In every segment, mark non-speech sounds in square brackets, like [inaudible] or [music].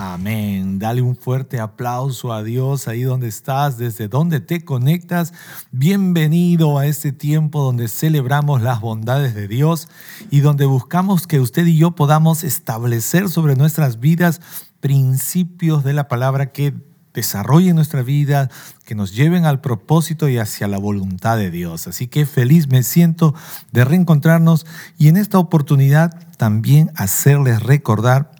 Amén. Dale un fuerte aplauso a Dios ahí donde estás, desde donde te conectas. Bienvenido a este tiempo donde celebramos las bondades de Dios y donde buscamos que usted y yo podamos establecer sobre nuestras vidas principios de la palabra que desarrollen nuestra vida, que nos lleven al propósito y hacia la voluntad de Dios. Así que feliz me siento de reencontrarnos y en esta oportunidad también hacerles recordar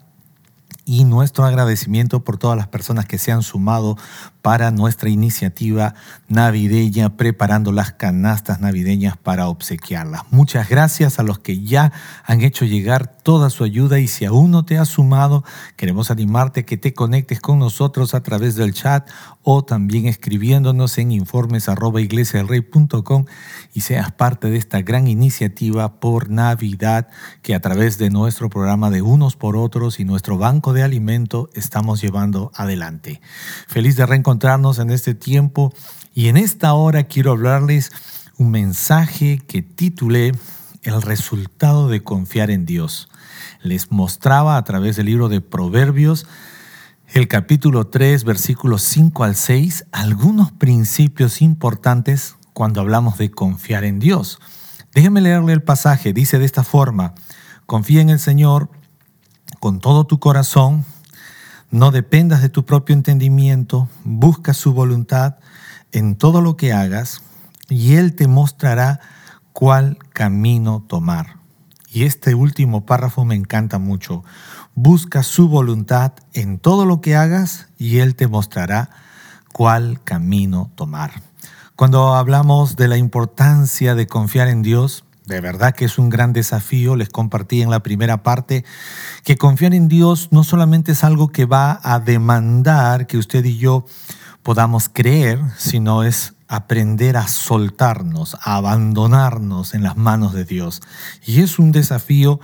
y nuestro agradecimiento por todas las personas que se han sumado para nuestra iniciativa navideña, preparando las canastas navideñas para obsequiarlas. Muchas gracias a los que ya han hecho llegar toda su ayuda y si aún no te has sumado, queremos animarte a que te conectes con nosotros a través del chat o también escribiéndonos en informes y seas parte de esta gran iniciativa por Navidad que a través de nuestro programa de Unos por Otros y nuestro banco de alimento estamos llevando adelante. Feliz de reencontrar encontrarnos en este tiempo y en esta hora quiero hablarles un mensaje que titulé El resultado de confiar en Dios. Les mostraba a través del libro de Proverbios el capítulo 3, versículos 5 al 6, algunos principios importantes cuando hablamos de confiar en Dios. Déjenme leerle el pasaje. Dice de esta forma, confía en el Señor con todo tu corazón no dependas de tu propio entendimiento, busca su voluntad en todo lo que hagas y Él te mostrará cuál camino tomar. Y este último párrafo me encanta mucho. Busca su voluntad en todo lo que hagas y Él te mostrará cuál camino tomar. Cuando hablamos de la importancia de confiar en Dios, de verdad que es un gran desafío. Les compartí en la primera parte que confiar en Dios no solamente es algo que va a demandar que usted y yo podamos creer, sino es aprender a soltarnos, a abandonarnos en las manos de Dios. Y es un desafío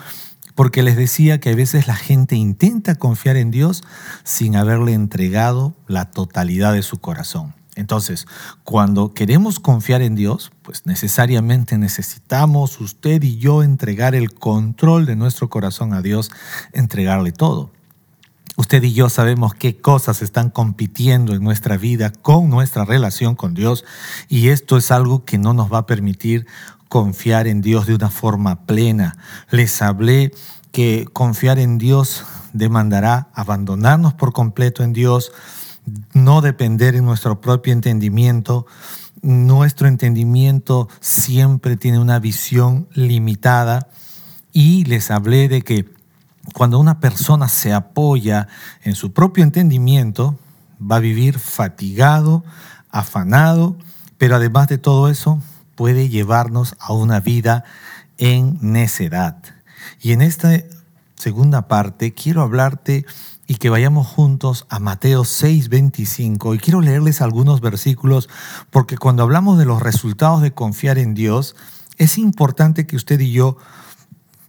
porque les decía que a veces la gente intenta confiar en Dios sin haberle entregado la totalidad de su corazón. Entonces, cuando queremos confiar en Dios, pues necesariamente necesitamos usted y yo entregar el control de nuestro corazón a Dios, entregarle todo. Usted y yo sabemos qué cosas están compitiendo en nuestra vida con nuestra relación con Dios y esto es algo que no nos va a permitir confiar en Dios de una forma plena. Les hablé que confiar en Dios demandará abandonarnos por completo en Dios, no depender en nuestro propio entendimiento. Nuestro entendimiento siempre tiene una visión limitada y les hablé de que cuando una persona se apoya en su propio entendimiento, va a vivir fatigado, afanado, pero además de todo eso, puede llevarnos a una vida en necedad. Y en esta segunda parte quiero hablarte y que vayamos juntos a Mateo 6:25. Y quiero leerles algunos versículos porque cuando hablamos de los resultados de confiar en Dios, es importante que usted y yo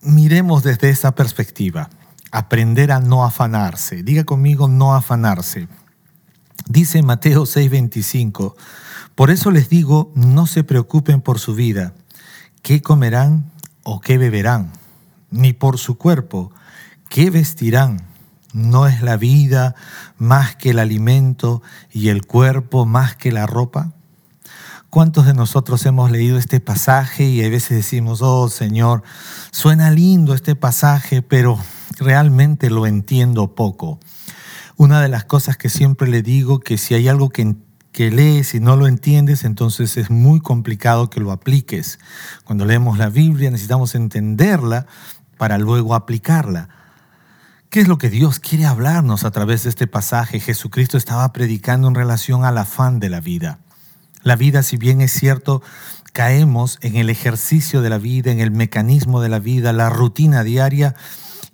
miremos desde esa perspectiva. Aprender a no afanarse. Diga conmigo, no afanarse. Dice Mateo 6:25, por eso les digo, no se preocupen por su vida, qué comerán o qué beberán, ni por su cuerpo, qué vestirán ¿No es la vida más que el alimento y el cuerpo más que la ropa? ¿Cuántos de nosotros hemos leído este pasaje y a veces decimos, oh Señor, suena lindo este pasaje, pero realmente lo entiendo poco? Una de las cosas que siempre le digo, que si hay algo que, que lees y no lo entiendes, entonces es muy complicado que lo apliques. Cuando leemos la Biblia necesitamos entenderla para luego aplicarla. ¿Qué es lo que Dios quiere hablarnos a través de este pasaje? Jesucristo estaba predicando en relación al afán de la vida. La vida, si bien es cierto, caemos en el ejercicio de la vida, en el mecanismo de la vida, la rutina diaria,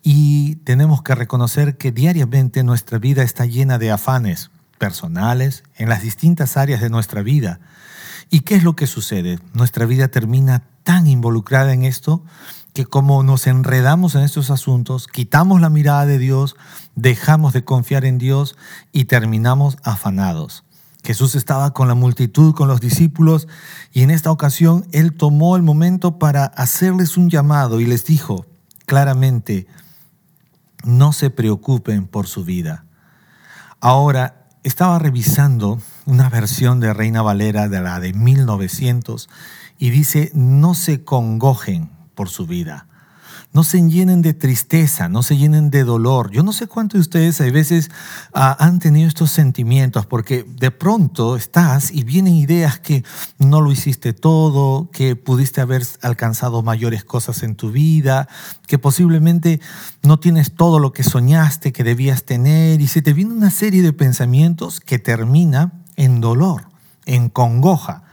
y tenemos que reconocer que diariamente nuestra vida está llena de afanes personales en las distintas áreas de nuestra vida. ¿Y qué es lo que sucede? Nuestra vida termina tan involucrada en esto que como nos enredamos en estos asuntos, quitamos la mirada de Dios, dejamos de confiar en Dios y terminamos afanados. Jesús estaba con la multitud, con los discípulos, y en esta ocasión Él tomó el momento para hacerles un llamado y les dijo claramente, no se preocupen por su vida. Ahora, estaba revisando una versión de Reina Valera de la de 1900 y dice, no se congojen por su vida no se llenen de tristeza, no se llenen de dolor. Yo no sé cuántos de ustedes a veces ah, han tenido estos sentimientos, porque de pronto estás y vienen ideas que no lo hiciste todo, que pudiste haber alcanzado mayores cosas en tu vida, que posiblemente no tienes todo lo que soñaste que debías tener, y se te viene una serie de pensamientos que termina en dolor, en congoja.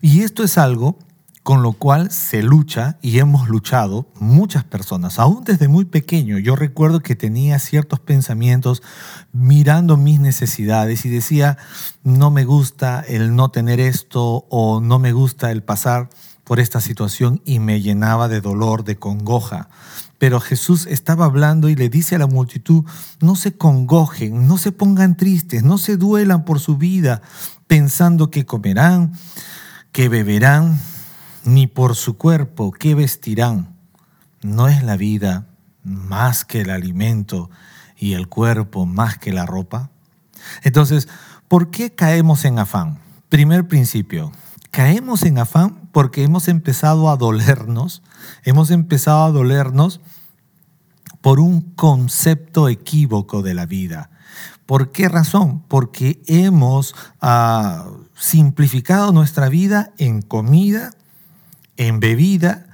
Y esto es algo con lo cual se lucha y hemos luchado muchas personas, aún desde muy pequeño. Yo recuerdo que tenía ciertos pensamientos mirando mis necesidades y decía, no me gusta el no tener esto o no me gusta el pasar por esta situación y me llenaba de dolor, de congoja. Pero Jesús estaba hablando y le dice a la multitud, no se congojen, no se pongan tristes, no se duelan por su vida, pensando que comerán, que beberán, ni por su cuerpo qué vestirán. ¿No es la vida más que el alimento y el cuerpo más que la ropa? Entonces, ¿por qué caemos en afán? Primer principio, caemos en afán porque hemos empezado a dolernos, hemos empezado a dolernos por un concepto equívoco de la vida. ¿Por qué razón? Porque hemos ah, simplificado nuestra vida en comida, en bebida,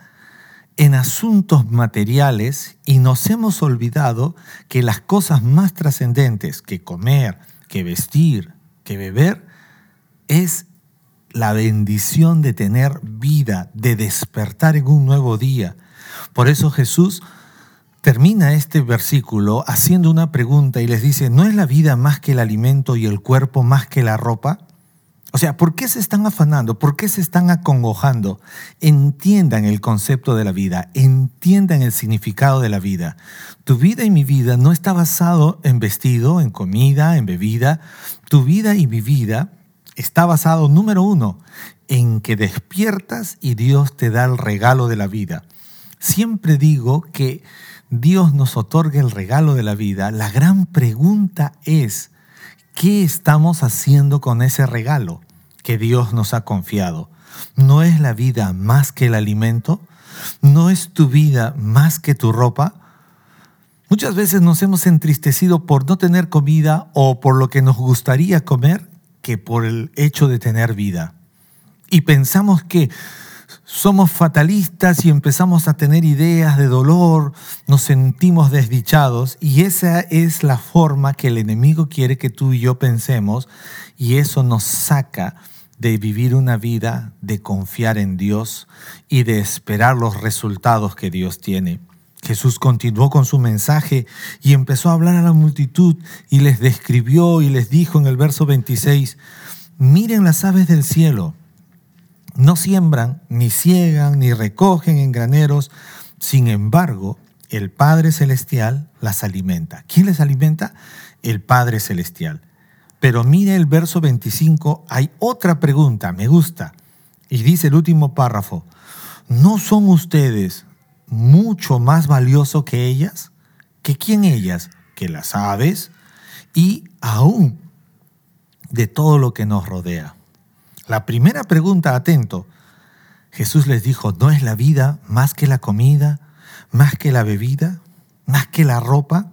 en asuntos materiales y nos hemos olvidado que las cosas más trascendentes que comer, que vestir, que beber, es la bendición de tener vida, de despertar en un nuevo día. Por eso Jesús termina este versículo haciendo una pregunta y les dice, ¿no es la vida más que el alimento y el cuerpo más que la ropa? O sea, ¿por qué se están afanando? ¿Por qué se están acongojando? Entiendan el concepto de la vida, entiendan el significado de la vida. Tu vida y mi vida no está basado en vestido, en comida, en bebida. Tu vida y mi vida está basado, número uno, en que despiertas y Dios te da el regalo de la vida. Siempre digo que Dios nos otorga el regalo de la vida. La gran pregunta es, ¿qué estamos haciendo con ese regalo? Que Dios nos ha confiado. ¿No es la vida más que el alimento? ¿No es tu vida más que tu ropa? Muchas veces nos hemos entristecido por no tener comida o por lo que nos gustaría comer que por el hecho de tener vida. Y pensamos que somos fatalistas y empezamos a tener ideas de dolor, nos sentimos desdichados y esa es la forma que el enemigo quiere que tú y yo pensemos y eso nos saca de vivir una vida de confiar en Dios y de esperar los resultados que Dios tiene. Jesús continuó con su mensaje y empezó a hablar a la multitud y les describió y les dijo en el verso 26, miren las aves del cielo, no siembran, ni ciegan, ni recogen en graneros, sin embargo, el Padre Celestial las alimenta. ¿Quién les alimenta? El Padre Celestial. Pero mire el verso 25, hay otra pregunta, me gusta. Y dice el último párrafo, ¿no son ustedes mucho más valiosos que ellas? ¿Que quién ellas? Que las aves y aún de todo lo que nos rodea. La primera pregunta, atento, Jesús les dijo, ¿no es la vida más que la comida, más que la bebida, más que la ropa?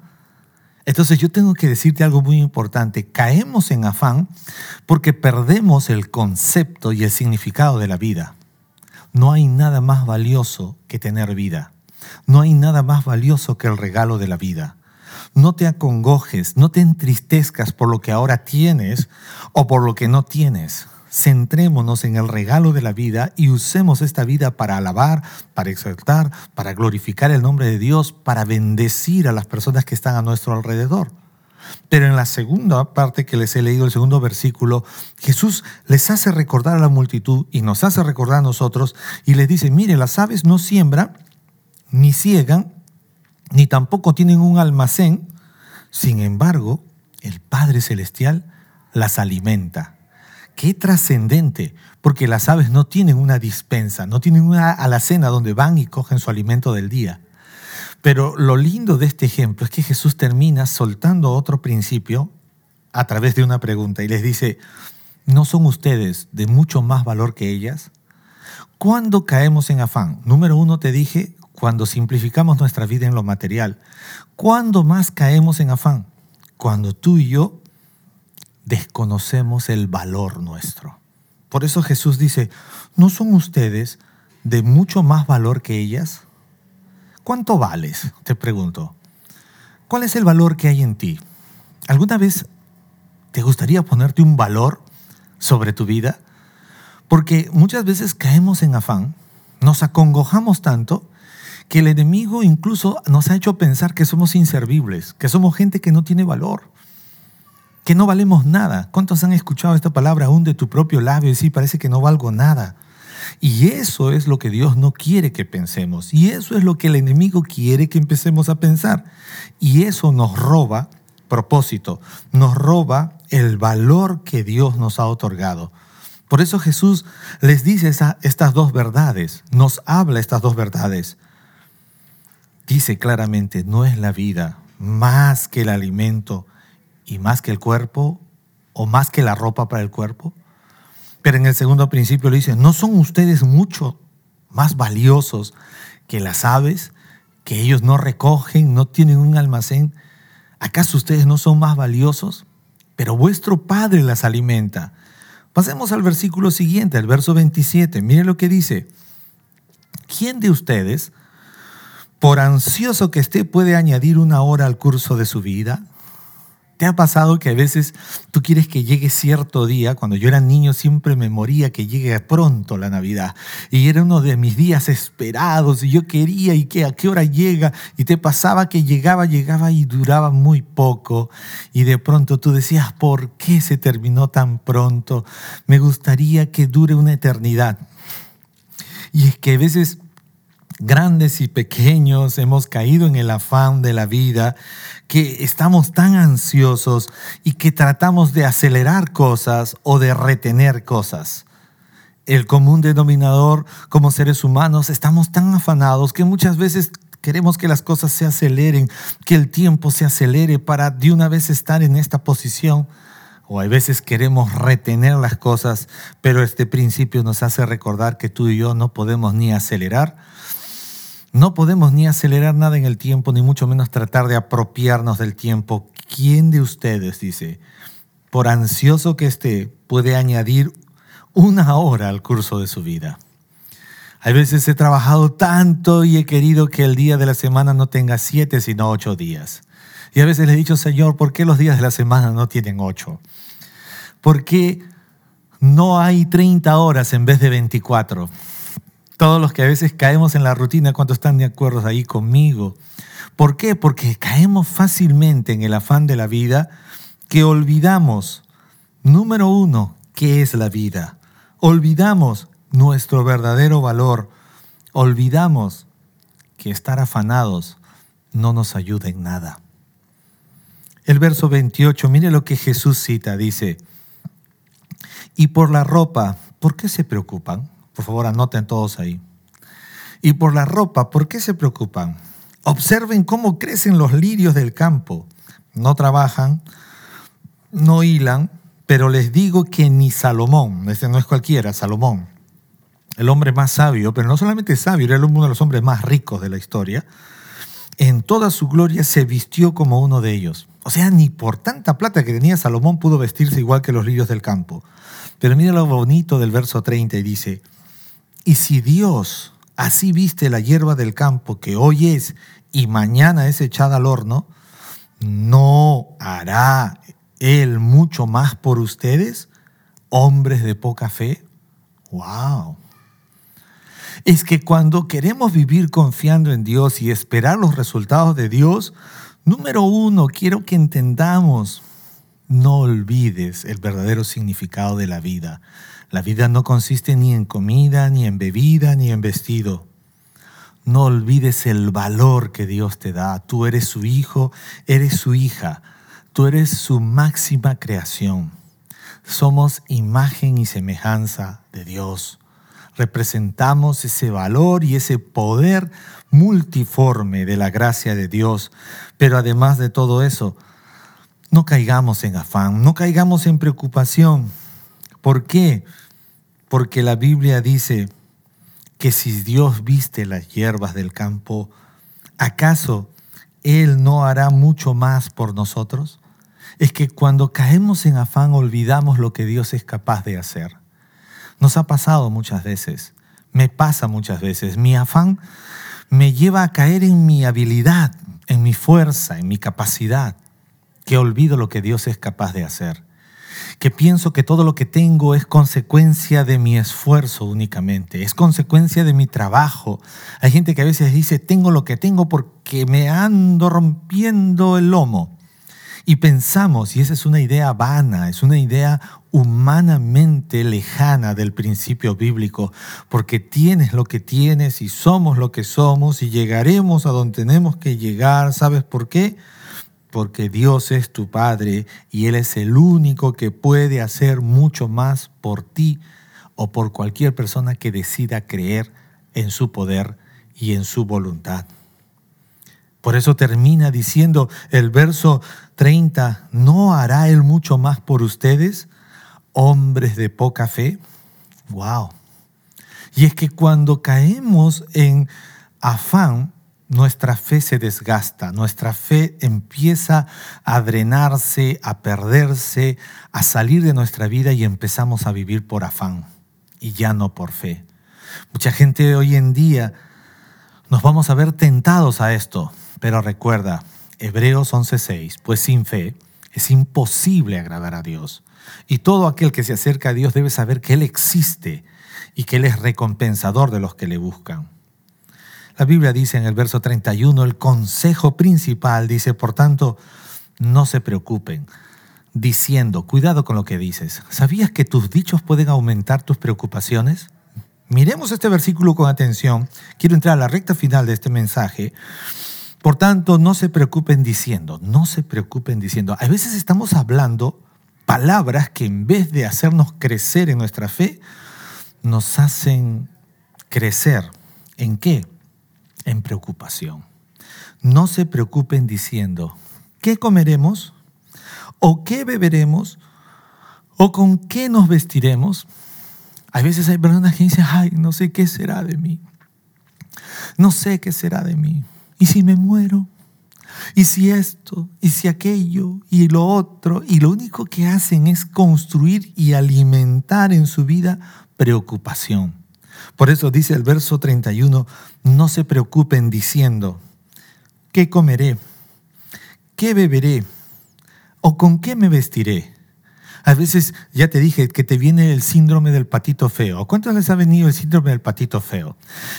Entonces yo tengo que decirte algo muy importante. Caemos en afán porque perdemos el concepto y el significado de la vida. No hay nada más valioso que tener vida. No hay nada más valioso que el regalo de la vida. No te acongojes, no te entristezcas por lo que ahora tienes o por lo que no tienes centrémonos en el regalo de la vida y usemos esta vida para alabar, para exaltar, para glorificar el nombre de Dios, para bendecir a las personas que están a nuestro alrededor. Pero en la segunda parte que les he leído, el segundo versículo, Jesús les hace recordar a la multitud y nos hace recordar a nosotros y les dice, mire, las aves no siembran, ni ciegan, ni tampoco tienen un almacén, sin embargo, el Padre Celestial las alimenta. Qué trascendente, porque las aves no tienen una dispensa, no tienen una alacena donde van y cogen su alimento del día. Pero lo lindo de este ejemplo es que Jesús termina soltando otro principio a través de una pregunta y les dice, ¿no son ustedes de mucho más valor que ellas? ¿Cuándo caemos en afán? Número uno, te dije, cuando simplificamos nuestra vida en lo material. ¿Cuándo más caemos en afán? Cuando tú y yo desconocemos el valor nuestro. Por eso Jesús dice, ¿no son ustedes de mucho más valor que ellas? ¿Cuánto vales? Te pregunto. ¿Cuál es el valor que hay en ti? ¿Alguna vez te gustaría ponerte un valor sobre tu vida? Porque muchas veces caemos en afán, nos acongojamos tanto que el enemigo incluso nos ha hecho pensar que somos inservibles, que somos gente que no tiene valor, que no valemos nada. ¿Cuántos han escuchado esta palabra aún de tu propio labio y sí parece que no valgo nada? Y eso es lo que Dios no quiere que pensemos. Y eso es lo que el enemigo quiere que empecemos a pensar. Y eso nos roba propósito, nos roba el valor que Dios nos ha otorgado. Por eso Jesús les dice estas dos verdades, nos habla estas dos verdades. Dice claramente, no es la vida más que el alimento y más que el cuerpo o más que la ropa para el cuerpo. Pero en el segundo principio le dice, ¿no son ustedes mucho más valiosos que las aves, que ellos no recogen, no tienen un almacén? ¿Acaso ustedes no son más valiosos? Pero vuestro Padre las alimenta. Pasemos al versículo siguiente, el verso 27. Mire lo que dice. ¿Quién de ustedes, por ansioso que esté, puede añadir una hora al curso de su vida? ¿Te ha pasado que a veces tú quieres que llegue cierto día? Cuando yo era niño siempre me moría que llegue pronto la Navidad. Y era uno de mis días esperados y yo quería y que a qué hora llega. Y te pasaba que llegaba, llegaba y duraba muy poco. Y de pronto tú decías, ¿por qué se terminó tan pronto? Me gustaría que dure una eternidad. Y es que a veces grandes y pequeños, hemos caído en el afán de la vida, que estamos tan ansiosos y que tratamos de acelerar cosas o de retener cosas. El común denominador como seres humanos, estamos tan afanados que muchas veces queremos que las cosas se aceleren, que el tiempo se acelere para de una vez estar en esta posición. O a veces queremos retener las cosas, pero este principio nos hace recordar que tú y yo no podemos ni acelerar no podemos ni acelerar nada en el tiempo, ni mucho menos tratar de apropiarnos del tiempo. ¿Quién de ustedes, dice, por ansioso que esté, puede añadir una hora al curso de su vida? Hay veces he trabajado tanto y he querido que el día de la semana no tenga siete, sino ocho días. Y a veces le he dicho, Señor, ¿por qué los días de la semana no tienen ocho? ¿Por qué no hay 30 horas en vez de 24? Todos los que a veces caemos en la rutina, ¿cuántos están de acuerdo ahí conmigo? ¿Por qué? Porque caemos fácilmente en el afán de la vida que olvidamos, número uno, qué es la vida. Olvidamos nuestro verdadero valor. Olvidamos que estar afanados no nos ayuda en nada. El verso 28, mire lo que Jesús cita, dice, y por la ropa, ¿por qué se preocupan? Por favor, anoten todos ahí. Y por la ropa, ¿por qué se preocupan? Observen cómo crecen los lirios del campo. No trabajan, no hilan, pero les digo que ni Salomón, este no es cualquiera, Salomón, el hombre más sabio, pero no solamente sabio, era uno de los hombres más ricos de la historia, en toda su gloria se vistió como uno de ellos. O sea, ni por tanta plata que tenía Salomón pudo vestirse igual que los lirios del campo. Pero mira lo bonito del verso 30 y dice, y si Dios así viste la hierba del campo que hoy es y mañana es echada al horno, ¿no hará Él mucho más por ustedes, hombres de poca fe? ¡Wow! Es que cuando queremos vivir confiando en Dios y esperar los resultados de Dios, Número uno, quiero que entendamos, no olvides el verdadero significado de la vida. La vida no consiste ni en comida, ni en bebida, ni en vestido. No olvides el valor que Dios te da. Tú eres su hijo, eres su hija. Tú eres su máxima creación. Somos imagen y semejanza de Dios. Representamos ese valor y ese poder multiforme de la gracia de Dios. Pero además de todo eso, no caigamos en afán, no caigamos en preocupación. ¿Por qué? Porque la Biblia dice, que si Dios viste las hierbas del campo, ¿acaso Él no hará mucho más por nosotros? Es que cuando caemos en afán olvidamos lo que Dios es capaz de hacer. Nos ha pasado muchas veces, me pasa muchas veces. Mi afán me lleva a caer en mi habilidad, en mi fuerza, en mi capacidad, que olvido lo que Dios es capaz de hacer que pienso que todo lo que tengo es consecuencia de mi esfuerzo únicamente, es consecuencia de mi trabajo. Hay gente que a veces dice, tengo lo que tengo porque me ando rompiendo el lomo. Y pensamos, y esa es una idea vana, es una idea humanamente lejana del principio bíblico, porque tienes lo que tienes y somos lo que somos y llegaremos a donde tenemos que llegar. ¿Sabes por qué? Porque Dios es tu Padre y Él es el único que puede hacer mucho más por ti o por cualquier persona que decida creer en su poder y en su voluntad. Por eso termina diciendo el verso 30, ¿no hará Él mucho más por ustedes, hombres de poca fe? ¡Wow! Y es que cuando caemos en afán, nuestra fe se desgasta, nuestra fe empieza a drenarse, a perderse, a salir de nuestra vida y empezamos a vivir por afán y ya no por fe. Mucha gente hoy en día nos vamos a ver tentados a esto, pero recuerda, Hebreos 11:6, pues sin fe es imposible agradar a Dios. Y todo aquel que se acerca a Dios debe saber que Él existe y que Él es recompensador de los que le buscan. La Biblia dice en el verso 31, el consejo principal dice, por tanto, no se preocupen, diciendo, cuidado con lo que dices. ¿Sabías que tus dichos pueden aumentar tus preocupaciones? Miremos este versículo con atención. Quiero entrar a la recta final de este mensaje. Por tanto, no se preocupen diciendo, no se preocupen diciendo. A veces estamos hablando palabras que en vez de hacernos crecer en nuestra fe, nos hacen crecer. ¿En qué? En preocupación. No se preocupen diciendo, ¿qué comeremos? ¿O qué beberemos? ¿O con qué nos vestiremos? A veces hay personas que dicen, ay, no sé qué será de mí. No sé qué será de mí. ¿Y si me muero? ¿Y si esto? ¿Y si aquello? ¿Y lo otro? Y lo único que hacen es construir y alimentar en su vida preocupación. Por eso dice el verso 31, no se preocupen diciendo, ¿qué comeré? ¿Qué beberé? ¿O con qué me vestiré? A veces ya te dije que te viene el síndrome del patito feo. ¿Cuántos les ha venido el síndrome del patito feo?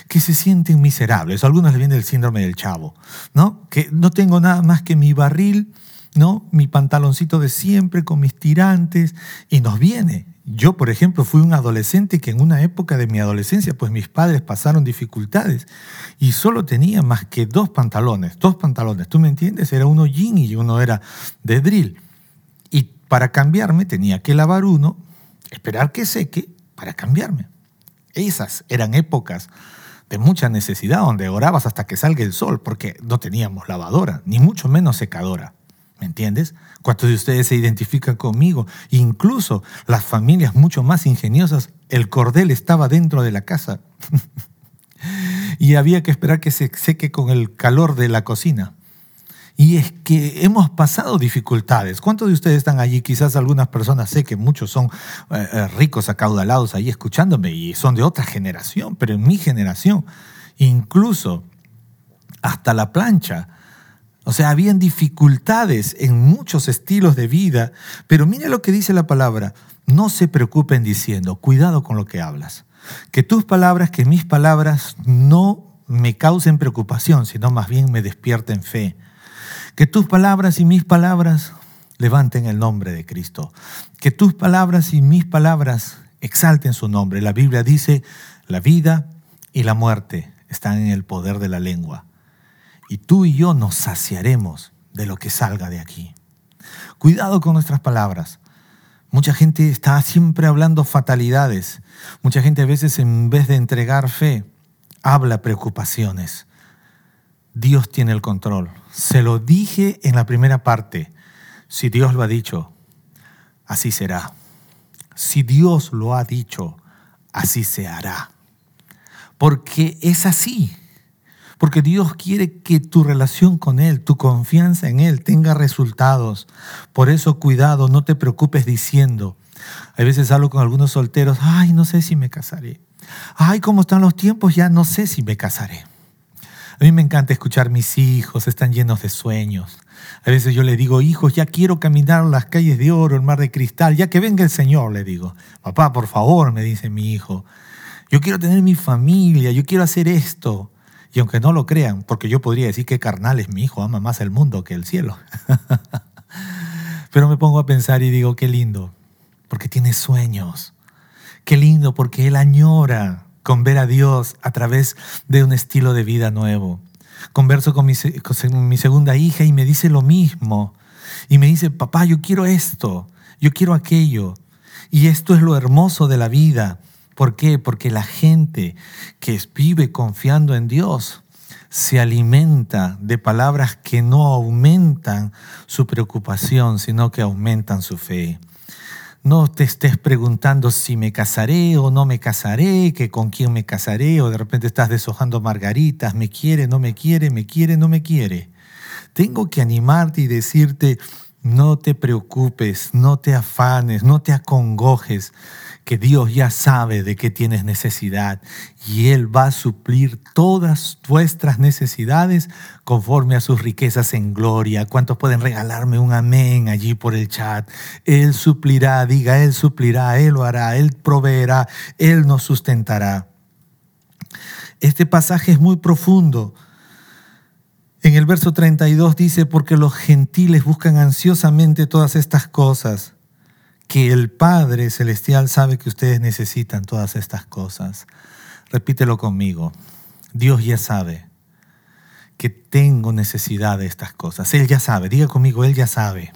Que se sienten miserables. A algunos les viene el síndrome del chavo, ¿no? Que no tengo nada más que mi barril, ¿no? Mi pantaloncito de siempre con mis tirantes y nos viene. Yo, por ejemplo, fui un adolescente que en una época de mi adolescencia, pues mis padres pasaron dificultades y solo tenía más que dos pantalones, dos pantalones, ¿tú me entiendes? Era uno jean y uno era de drill. Y para cambiarme tenía que lavar uno, esperar que seque para cambiarme. Esas eran épocas de mucha necesidad, donde orabas hasta que salga el sol, porque no teníamos lavadora, ni mucho menos secadora. ¿Me entiendes? ¿Cuántos de ustedes se identifican conmigo? Incluso las familias mucho más ingeniosas, el cordel estaba dentro de la casa [laughs] y había que esperar que se seque con el calor de la cocina. Y es que hemos pasado dificultades. ¿Cuántos de ustedes están allí? Quizás algunas personas, sé que muchos son eh, eh, ricos, acaudalados ahí escuchándome y son de otra generación, pero en mi generación, incluso hasta la plancha o sea, habían dificultades en muchos estilos de vida, pero mire lo que dice la palabra. No se preocupen diciendo, cuidado con lo que hablas. Que tus palabras, que mis palabras no me causen preocupación, sino más bien me despierten fe. Que tus palabras y mis palabras levanten el nombre de Cristo. Que tus palabras y mis palabras exalten su nombre. La Biblia dice, la vida y la muerte están en el poder de la lengua. Y tú y yo nos saciaremos de lo que salga de aquí. Cuidado con nuestras palabras. Mucha gente está siempre hablando fatalidades. Mucha gente a veces en vez de entregar fe, habla preocupaciones. Dios tiene el control. Se lo dije en la primera parte. Si Dios lo ha dicho, así será. Si Dios lo ha dicho, así se hará. Porque es así. Porque Dios quiere que tu relación con Él, tu confianza en Él tenga resultados. Por eso cuidado, no te preocupes diciendo. A veces hablo con algunos solteros, ay, no sé si me casaré. Ay, ¿cómo están los tiempos? Ya no sé si me casaré. A mí me encanta escuchar mis hijos, están llenos de sueños. A veces yo le digo, hijos, ya quiero caminar las calles de oro, el mar de cristal, ya que venga el Señor, le digo. Papá, por favor, me dice mi hijo, yo quiero tener mi familia, yo quiero hacer esto. Y aunque no lo crean, porque yo podría decir que carnal es mi hijo, ama más el mundo que el cielo. [laughs] Pero me pongo a pensar y digo, qué lindo, porque tiene sueños. Qué lindo, porque él añora con ver a Dios a través de un estilo de vida nuevo. Converso con mi, con mi segunda hija y me dice lo mismo. Y me dice, papá, yo quiero esto, yo quiero aquello. Y esto es lo hermoso de la vida. ¿Por qué? Porque la gente que vive confiando en Dios se alimenta de palabras que no aumentan su preocupación, sino que aumentan su fe. No te estés preguntando si me casaré o no me casaré, que con quién me casaré, o de repente estás deshojando margaritas, me quiere, no me quiere, me quiere, no me quiere. Tengo que animarte y decirte, no te preocupes, no te afanes, no te acongojes, que Dios ya sabe de qué tienes necesidad y Él va a suplir todas vuestras necesidades conforme a sus riquezas en gloria. ¿Cuántos pueden regalarme un amén allí por el chat? Él suplirá, diga, Él suplirá, Él lo hará, Él proveerá, Él nos sustentará. Este pasaje es muy profundo. En el verso 32 dice, porque los gentiles buscan ansiosamente todas estas cosas que el Padre Celestial sabe que ustedes necesitan todas estas cosas. Repítelo conmigo. Dios ya sabe que tengo necesidad de estas cosas. Él ya sabe. Diga conmigo, Él ya sabe.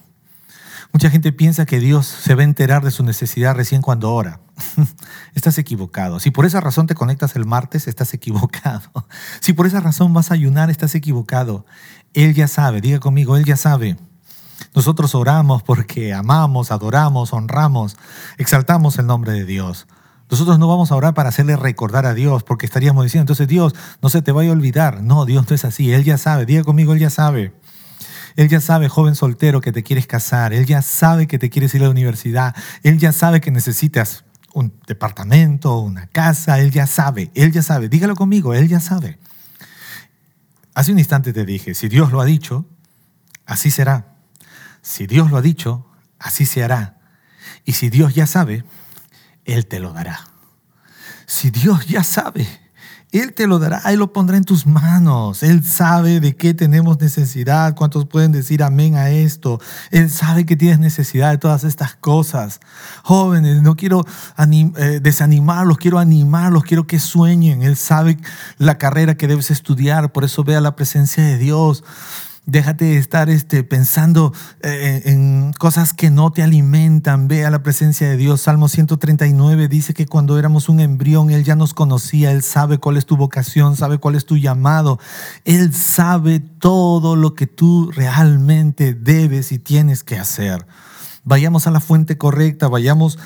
Mucha gente piensa que Dios se va a enterar de su necesidad recién cuando ora. [laughs] estás equivocado. Si por esa razón te conectas el martes, estás equivocado. [laughs] Si por esa razón vas a ayunar, estás equivocado. Él ya sabe. Diga conmigo, Él ya sabe. Nosotros oramos porque amamos, adoramos, honramos, exaltamos el nombre de Dios. Nosotros no vamos a orar para hacerle recordar a Dios, porque estaríamos diciendo, entonces Dios, no se te vaya a olvidar. No, Dios no es así. Él ya sabe. Diga conmigo, Él ya sabe. Él ya sabe, joven soltero, que te quieres casar. Él ya sabe que te quieres ir a la universidad. Él ya sabe que necesitas un departamento, una casa. Él ya sabe. Él ya sabe. Dígalo conmigo. Él ya sabe. Hace un instante te dije, si Dios lo ha dicho, así será. Si Dios lo ha dicho, así se hará. Y si Dios ya sabe, Él te lo dará. Si Dios ya sabe, Él te lo dará, Él lo pondrá en tus manos. Él sabe de qué tenemos necesidad. ¿Cuántos pueden decir amén a esto? Él sabe que tienes necesidad de todas estas cosas. Jóvenes, no quiero eh, desanimarlos, quiero animarlos, quiero que sueñen. Él sabe la carrera que debes estudiar, por eso vea la presencia de Dios. Déjate de estar este, pensando eh, en cosas que no te alimentan. Ve a la presencia de Dios. Salmo 139 dice que cuando éramos un embrión, Él ya nos conocía. Él sabe cuál es tu vocación, sabe cuál es tu llamado. Él sabe todo lo que tú realmente debes y tienes que hacer. Vayamos a la fuente correcta, vayamos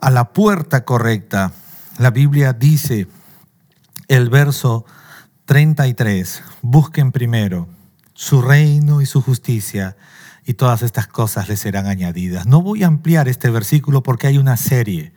a la puerta correcta. La Biblia dice, el verso 33, busquen primero su reino y su justicia, y todas estas cosas le serán añadidas. No voy a ampliar este versículo porque hay una serie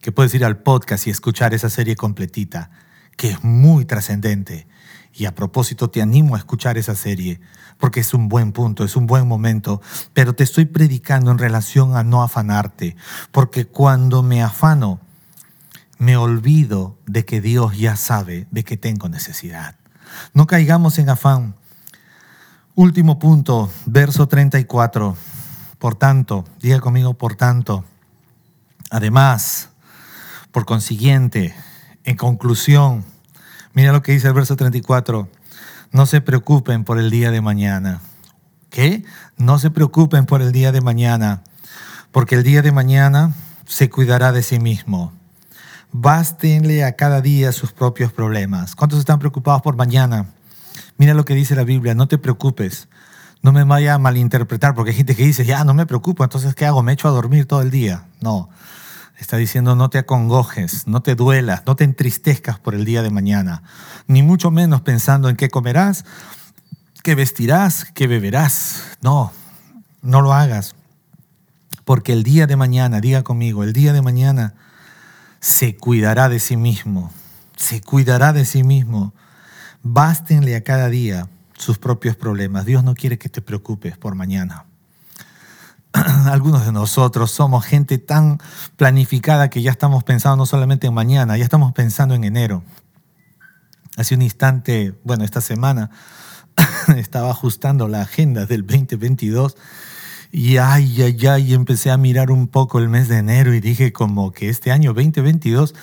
que puedes ir al podcast y escuchar esa serie completita, que es muy trascendente. Y a propósito, te animo a escuchar esa serie, porque es un buen punto, es un buen momento, pero te estoy predicando en relación a no afanarte, porque cuando me afano, me olvido de que Dios ya sabe de que tengo necesidad. No caigamos en afán Último punto, verso 34. Por tanto, diga conmigo, por tanto. Además, por consiguiente, en conclusión, mira lo que dice el verso 34. No se preocupen por el día de mañana. ¿Qué? No se preocupen por el día de mañana, porque el día de mañana se cuidará de sí mismo. Bástenle a cada día sus propios problemas. ¿Cuántos están preocupados por mañana? Mira lo que dice la Biblia, no te preocupes. No me vaya a malinterpretar, porque hay gente que dice, ya no me preocupo, entonces ¿qué hago? ¿Me echo a dormir todo el día? No, está diciendo, no te acongojes, no te duelas, no te entristezcas por el día de mañana, ni mucho menos pensando en qué comerás, qué vestirás, qué beberás. No, no lo hagas, porque el día de mañana, diga conmigo, el día de mañana se cuidará de sí mismo, se cuidará de sí mismo. Bástenle a cada día sus propios problemas. Dios no quiere que te preocupes por mañana. [clears throat] Algunos de nosotros somos gente tan planificada que ya estamos pensando no solamente en mañana, ya estamos pensando en enero. Hace un instante, bueno, esta semana [clears throat] estaba ajustando la agenda del 2022 y ay, ay, ay, empecé a mirar un poco el mes de enero y dije como que este año 2022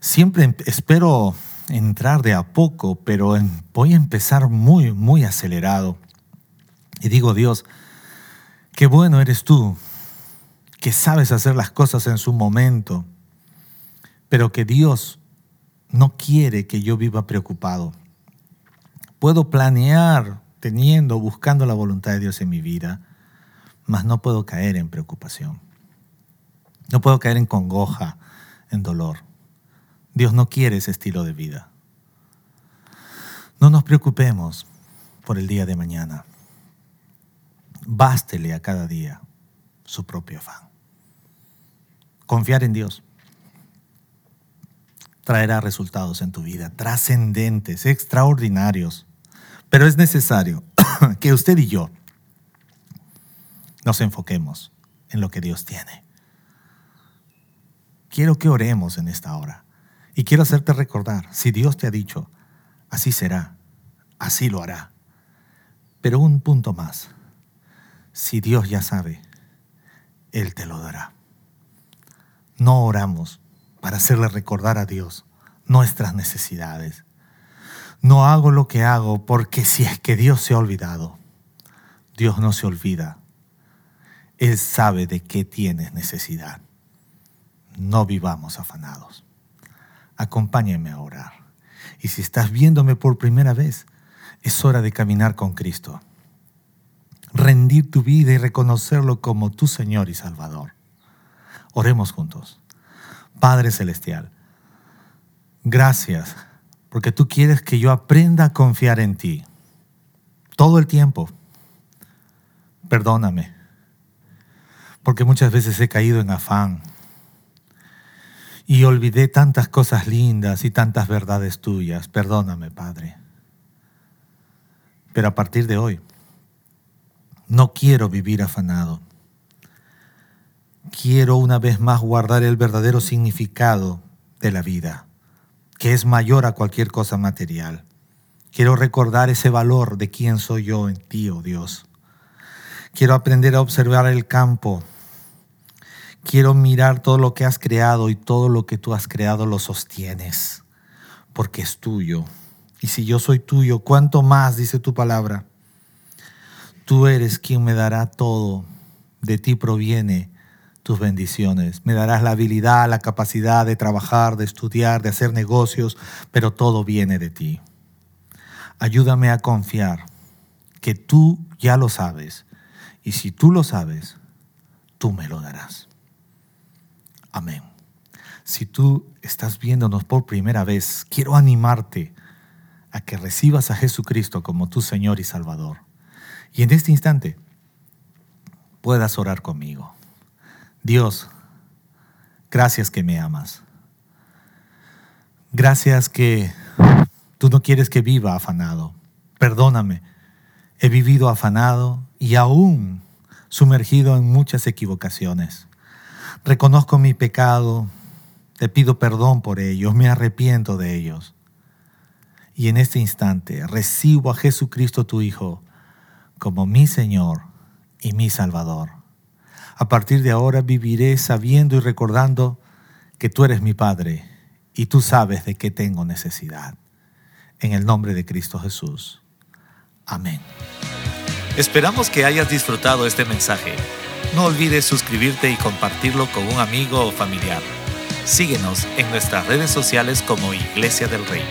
siempre em, espero entrar de a poco, pero voy a empezar muy, muy acelerado. Y digo, Dios, qué bueno eres tú, que sabes hacer las cosas en su momento, pero que Dios no quiere que yo viva preocupado. Puedo planear teniendo, buscando la voluntad de Dios en mi vida, mas no puedo caer en preocupación. No puedo caer en congoja, en dolor. Dios no quiere ese estilo de vida. No nos preocupemos por el día de mañana. Bástele a cada día su propio afán. Confiar en Dios traerá resultados en tu vida trascendentes, extraordinarios. Pero es necesario [coughs] que usted y yo nos enfoquemos en lo que Dios tiene. Quiero que oremos en esta hora y quiero hacerte recordar, si Dios te ha dicho, así será, así lo hará. Pero un punto más, si Dios ya sabe, Él te lo dará. No oramos para hacerle recordar a Dios nuestras necesidades. No hago lo que hago porque si es que Dios se ha olvidado, Dios no se olvida él sabe de qué tienes necesidad. No vivamos afanados. Acompáñame a orar. Y si estás viéndome por primera vez, es hora de caminar con Cristo. Rendir tu vida y reconocerlo como tu Señor y Salvador. Oremos juntos. Padre Celestial, gracias porque tú quieres que yo aprenda a confiar en ti todo el tiempo. Perdóname porque muchas veces he caído en afán y olvidé tantas cosas lindas y tantas verdades tuyas. Perdóname, Padre. Pero a partir de hoy, no quiero vivir afanado. Quiero una vez más guardar el verdadero significado de la vida, que es mayor a cualquier cosa material. Quiero recordar ese valor de quién soy yo en ti, oh Dios. Quiero aprender a observar el campo Quiero mirar todo lo que has creado y todo lo que tú has creado lo sostienes, porque es tuyo. Y si yo soy tuyo, ¿cuánto más, dice tu palabra? Tú eres quien me dará todo. De ti proviene tus bendiciones. Me darás la habilidad, la capacidad de trabajar, de estudiar, de hacer negocios, pero todo viene de ti. Ayúdame a confiar que tú ya lo sabes. Y si tú lo sabes, tú me lo darás. Amén. Si tú estás viéndonos por primera vez, quiero animarte a que recibas a Jesucristo como tu Señor y Salvador. Y en este instante puedas orar conmigo. Dios, gracias que me amas. Gracias que tú no quieres que viva afanado. Perdóname, he vivido afanado y aún sumergido en muchas equivocaciones. Reconozco mi pecado, te pido perdón por ellos, me arrepiento de ellos. Y en este instante recibo a Jesucristo tu Hijo como mi Señor y mi Salvador. A partir de ahora viviré sabiendo y recordando que tú eres mi Padre y tú sabes de qué tengo necesidad. En el nombre de Cristo Jesús. Amén. Esperamos que hayas disfrutado este mensaje. No olvides suscribirte y compartirlo con un amigo o familiar. Síguenos en nuestras redes sociales como Iglesia del Rey.